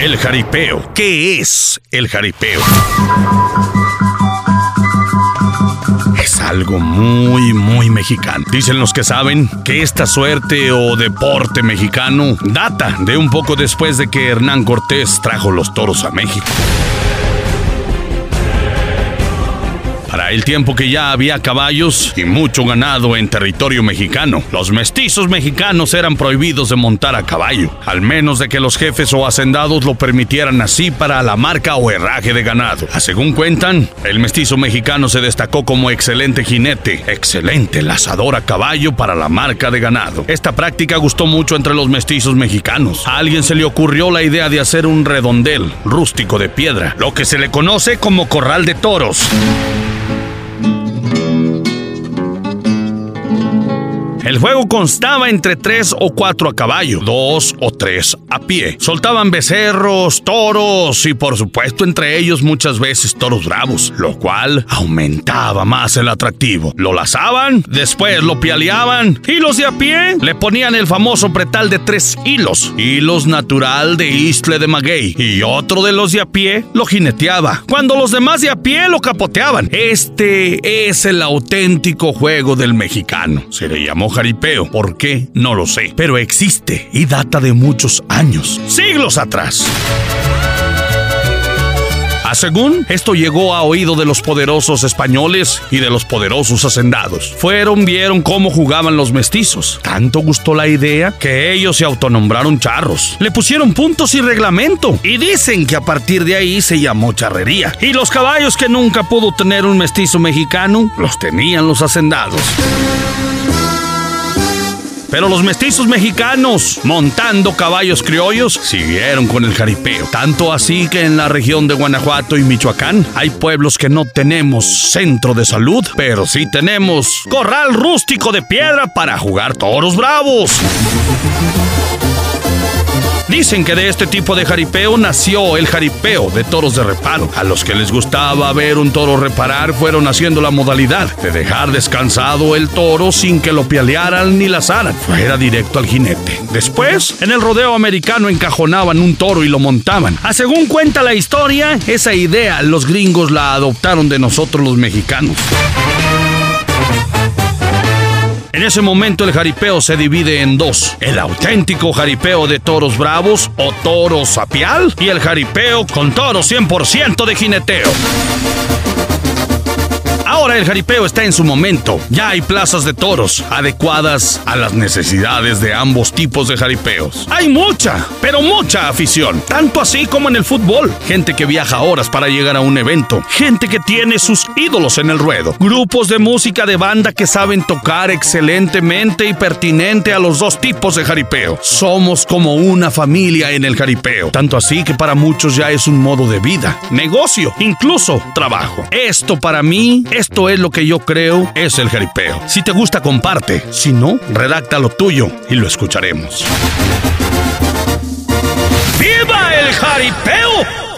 El jaripeo. ¿Qué es el jaripeo? Es algo muy, muy mexicano. Dicen los que saben que esta suerte o deporte mexicano data de un poco después de que Hernán Cortés trajo los toros a México. Para el tiempo que ya había caballos y mucho ganado en territorio mexicano, los mestizos mexicanos eran prohibidos de montar a caballo, al menos de que los jefes o hacendados lo permitieran así para la marca o herraje de ganado. A según cuentan, el mestizo mexicano se destacó como excelente jinete, excelente lazador a caballo para la marca de ganado. Esta práctica gustó mucho entre los mestizos mexicanos. A alguien se le ocurrió la idea de hacer un redondel rústico de piedra, lo que se le conoce como corral de toros. Thank you. El juego constaba entre tres o cuatro a caballo, dos o tres a pie. Soltaban becerros, toros y por supuesto entre ellos muchas veces toros bravos, lo cual aumentaba más el atractivo. Lo lazaban, después lo pialeaban y los de a pie le ponían el famoso pretal de tres hilos, hilos natural de Isle de Maguey y otro de los de a pie lo jineteaba, cuando los demás de a pie lo capoteaban. Este es el auténtico juego del mexicano. Se le llamó jaripeo. ¿Por qué? No lo sé. Pero existe y data de muchos años, siglos atrás. A según, esto llegó a oído de los poderosos españoles y de los poderosos hacendados. Fueron, vieron cómo jugaban los mestizos. Tanto gustó la idea que ellos se autonombraron charros. Le pusieron puntos y reglamento. Y dicen que a partir de ahí se llamó charrería. Y los caballos que nunca pudo tener un mestizo mexicano, los tenían los hacendados. Pero los mestizos mexicanos, montando caballos criollos, siguieron con el jaripeo. Tanto así que en la región de Guanajuato y Michoacán hay pueblos que no tenemos centro de salud, pero sí tenemos corral rústico de piedra para jugar toros bravos. Dicen que de este tipo de jaripeo nació el jaripeo de toros de reparo. A los que les gustaba ver un toro reparar fueron haciendo la modalidad de dejar descansado el toro sin que lo pialearan ni lazaran. Fuera directo al jinete. Después, en el rodeo americano encajonaban un toro y lo montaban. A según cuenta la historia, esa idea los gringos la adoptaron de nosotros los mexicanos. En ese momento el jaripeo se divide en dos. El auténtico jaripeo de toros bravos o toros sapial y el jaripeo con toros 100% de jineteo. Ahora el jaripeo está en su momento. Ya hay plazas de toros adecuadas a las necesidades de ambos tipos de jaripeos. Hay mucha, pero mucha afición. Tanto así como en el fútbol. Gente que viaja horas para llegar a un evento. Gente que tiene sus ídolos en el ruedo. Grupos de música de banda que saben tocar excelentemente y pertinente a los dos tipos de jaripeo. Somos como una familia en el jaripeo. Tanto así que para muchos ya es un modo de vida, negocio, incluso trabajo. Esto para mí esto es lo que yo creo es el jaripeo. Si te gusta, comparte. Si no, redacta lo tuyo y lo escucharemos. ¡Viva el jaripeo!